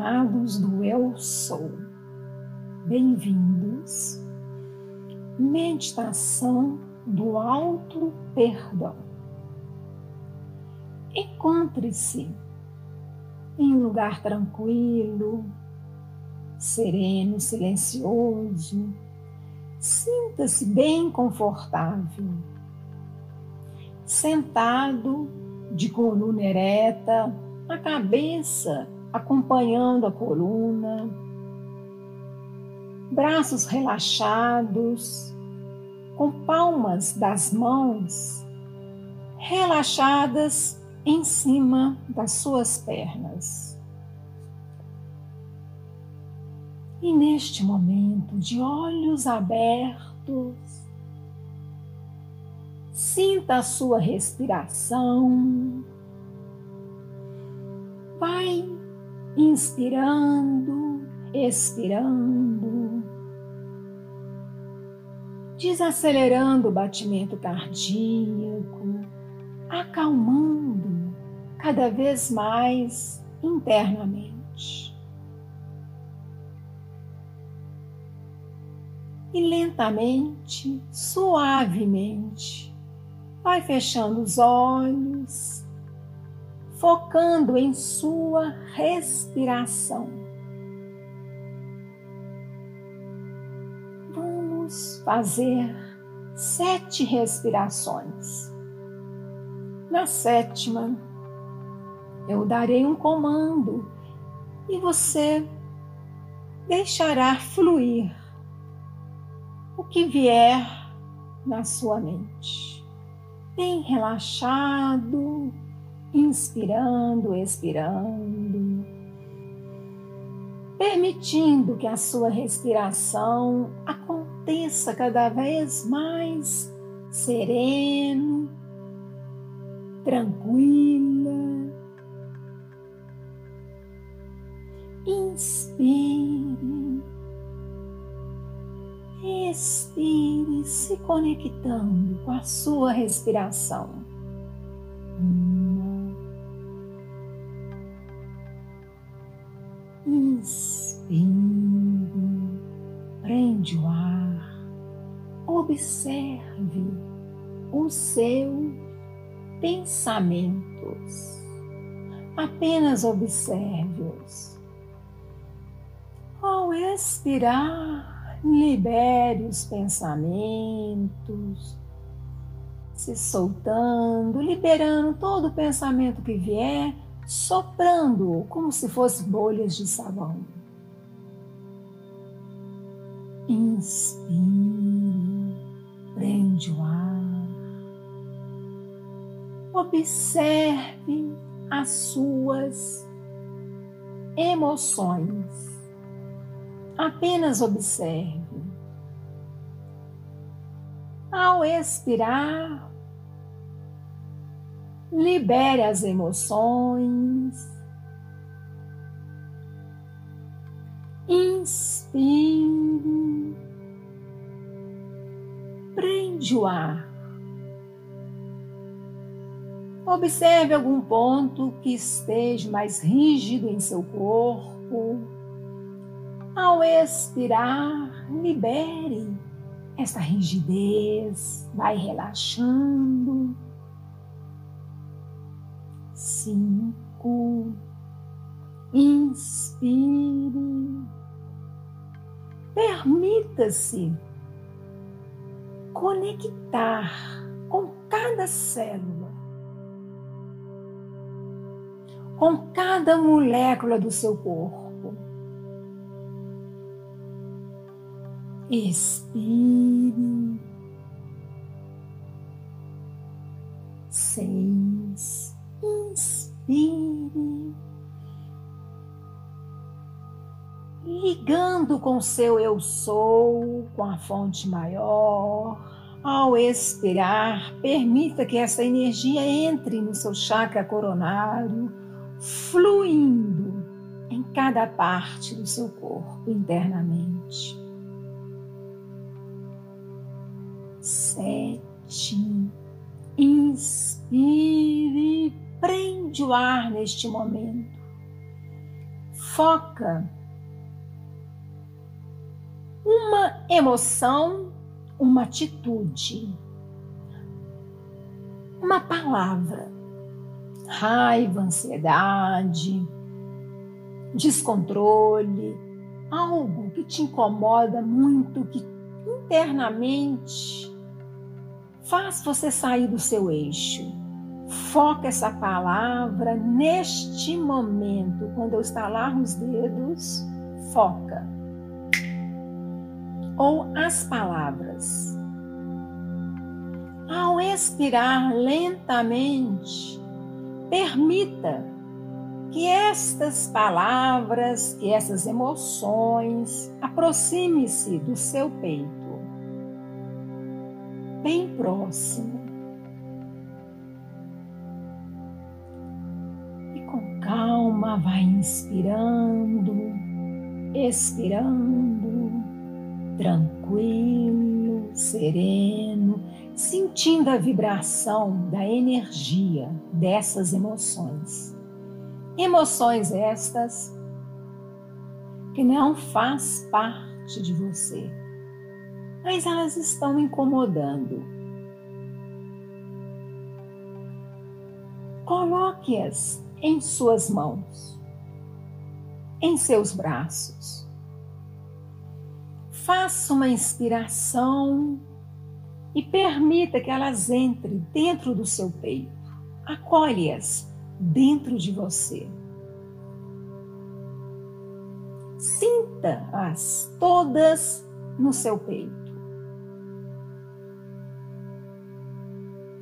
amados do Eu Sou, bem-vindos. Meditação do Alto Perdão. Encontre-se em um lugar tranquilo, sereno, silencioso. Sinta-se bem confortável. Sentado, de coluna ereta, a cabeça acompanhando a coluna, braços relaxados, com palmas das mãos relaxadas em cima das suas pernas. E neste momento, de olhos abertos, sinta a sua respiração. Vai inspirando, expirando, desacelerando o batimento cardíaco, acalmando cada vez mais internamente. E lentamente, suavemente, vai fechando os olhos focando em sua respiração. Vamos fazer sete respirações. Na sétima, eu darei um comando e você deixará fluir o que vier na sua mente. Bem relaxado, inspirando, expirando, permitindo que a sua respiração aconteça cada vez mais sereno, tranquila. Inspire, expire, se conectando com a sua respiração. Inspire, prende o ar, observe os seus pensamentos. Apenas observe-os. Ao expirar, libere os pensamentos, se soltando, liberando todo o pensamento que vier soprando como se fossem bolhas de sabão. Inspire, prende o ar. Observe as suas emoções. Apenas observe. Ao expirar, libere as emoções. Inspire, prende o ar. Observe algum ponto que esteja mais rígido em seu corpo. Ao expirar, libere essa rigidez, vai relaxando cinco. Inspire. Permita-se conectar com cada célula, com cada molécula do seu corpo. Expire. Seis ligando com seu eu sou, com a fonte maior. Ao expirar, permita que essa energia entre no seu chakra coronário, fluindo em cada parte do seu corpo internamente. Sete. Inspire prende o ar neste momento. foca uma emoção, uma atitude, uma palavra, raiva, ansiedade, descontrole, algo que te incomoda muito, que internamente faz você sair do seu eixo. Foca essa palavra neste momento, quando eu estalar os dedos, foca. Ou as palavras. Ao expirar lentamente, permita que estas palavras, que essas emoções aproxime-se do seu peito, bem próximo. E com calma vai inspirando, expirando, tranquilo, sereno, sentindo a vibração da energia dessas emoções Emoções estas que não faz parte de você, mas elas estão incomodando. Coloque-as em suas mãos, em seus braços. Faça uma inspiração e permita que elas entrem dentro do seu peito. Acolhe-as dentro de você. Sinta-as todas no seu peito.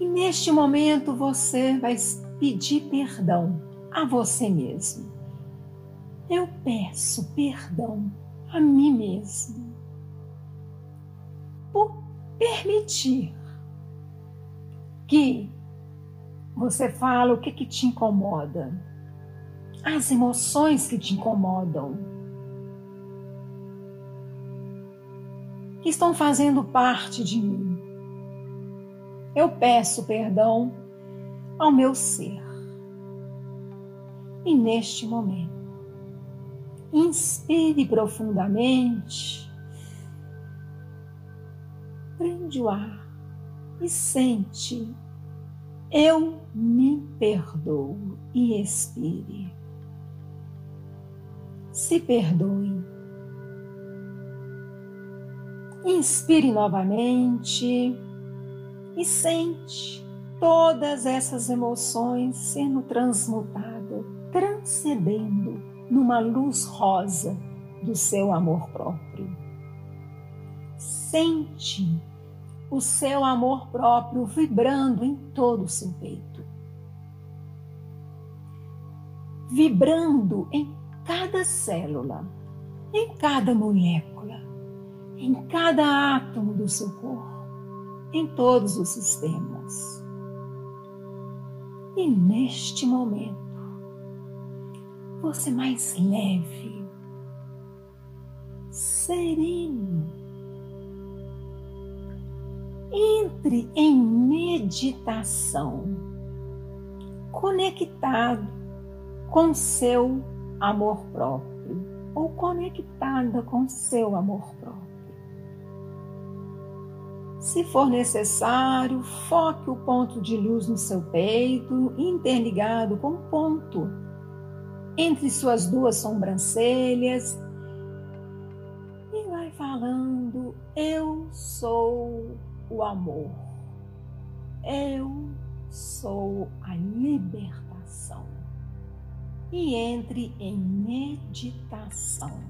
E neste momento você vai pedir perdão a você mesmo. Eu peço perdão a mim mesmo por permitir que você fala o que, que te incomoda, as emoções que te incomodam, que estão fazendo parte de mim. Eu peço perdão ao meu ser. E neste momento, inspire profundamente, prende o ar e sente eu me perdoo e expire. Se perdoe. Inspire novamente e sente todas essas emoções sendo transmutadas, transcendendo numa luz rosa do seu amor próprio. Sente o seu amor próprio vibrando em todo o seu peito. Vibrando em cada célula, em cada molécula, em cada átomo do seu corpo, em todos os sistemas. E neste momento, você mais leve, sereno, entre em meditação, conectado com seu amor próprio ou conectada com seu amor próprio. Se for necessário, foque o ponto de luz no seu peito, interligado com o ponto entre suas duas sobrancelhas, e vai falando: Eu sou o amor. Eu sou a libertação. E entre em meditação.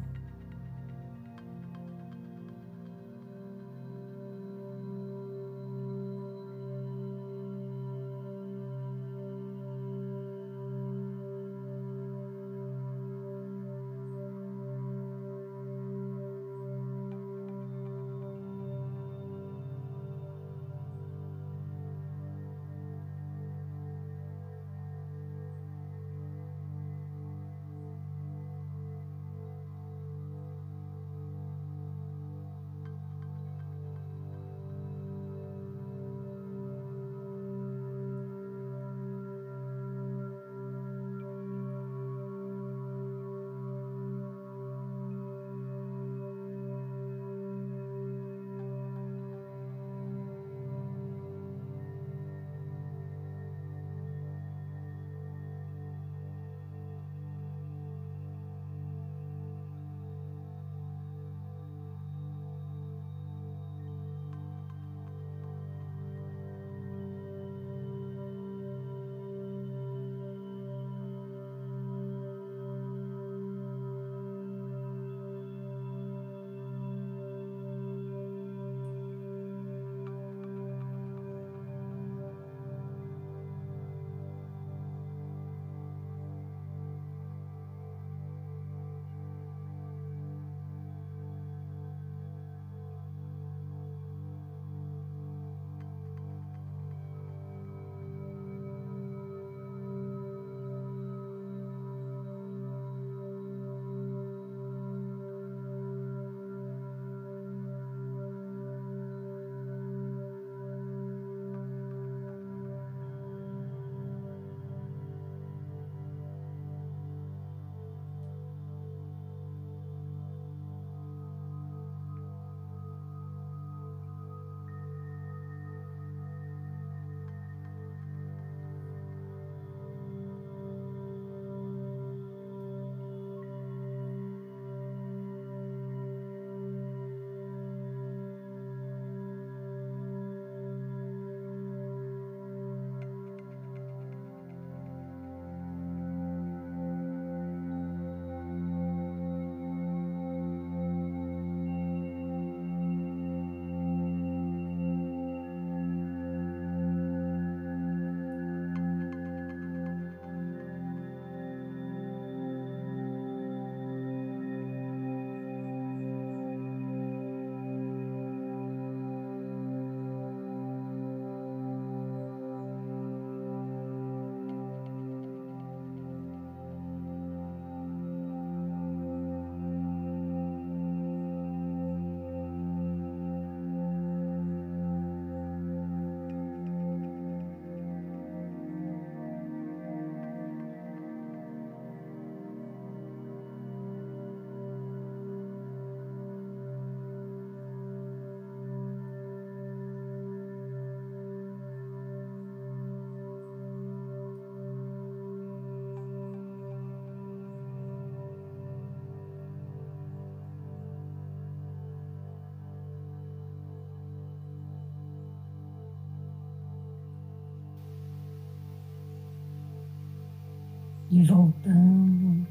E voltando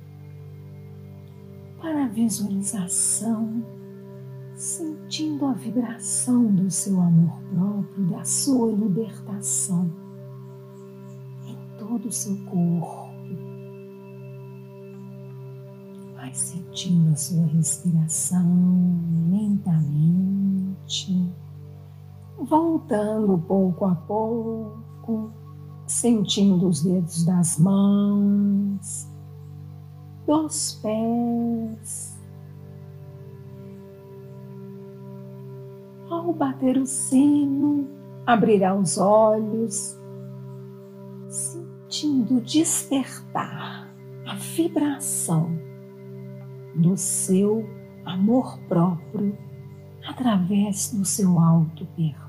para a visualização, sentindo a vibração do seu amor próprio, da sua libertação em todo o seu corpo. Vai sentindo a sua respiração lentamente, voltando pouco a pouco sentindo os dedos das mãos, dos pés. Ao bater o sino, abrirá os olhos, sentindo despertar a vibração do seu amor próprio através do seu alto perdão.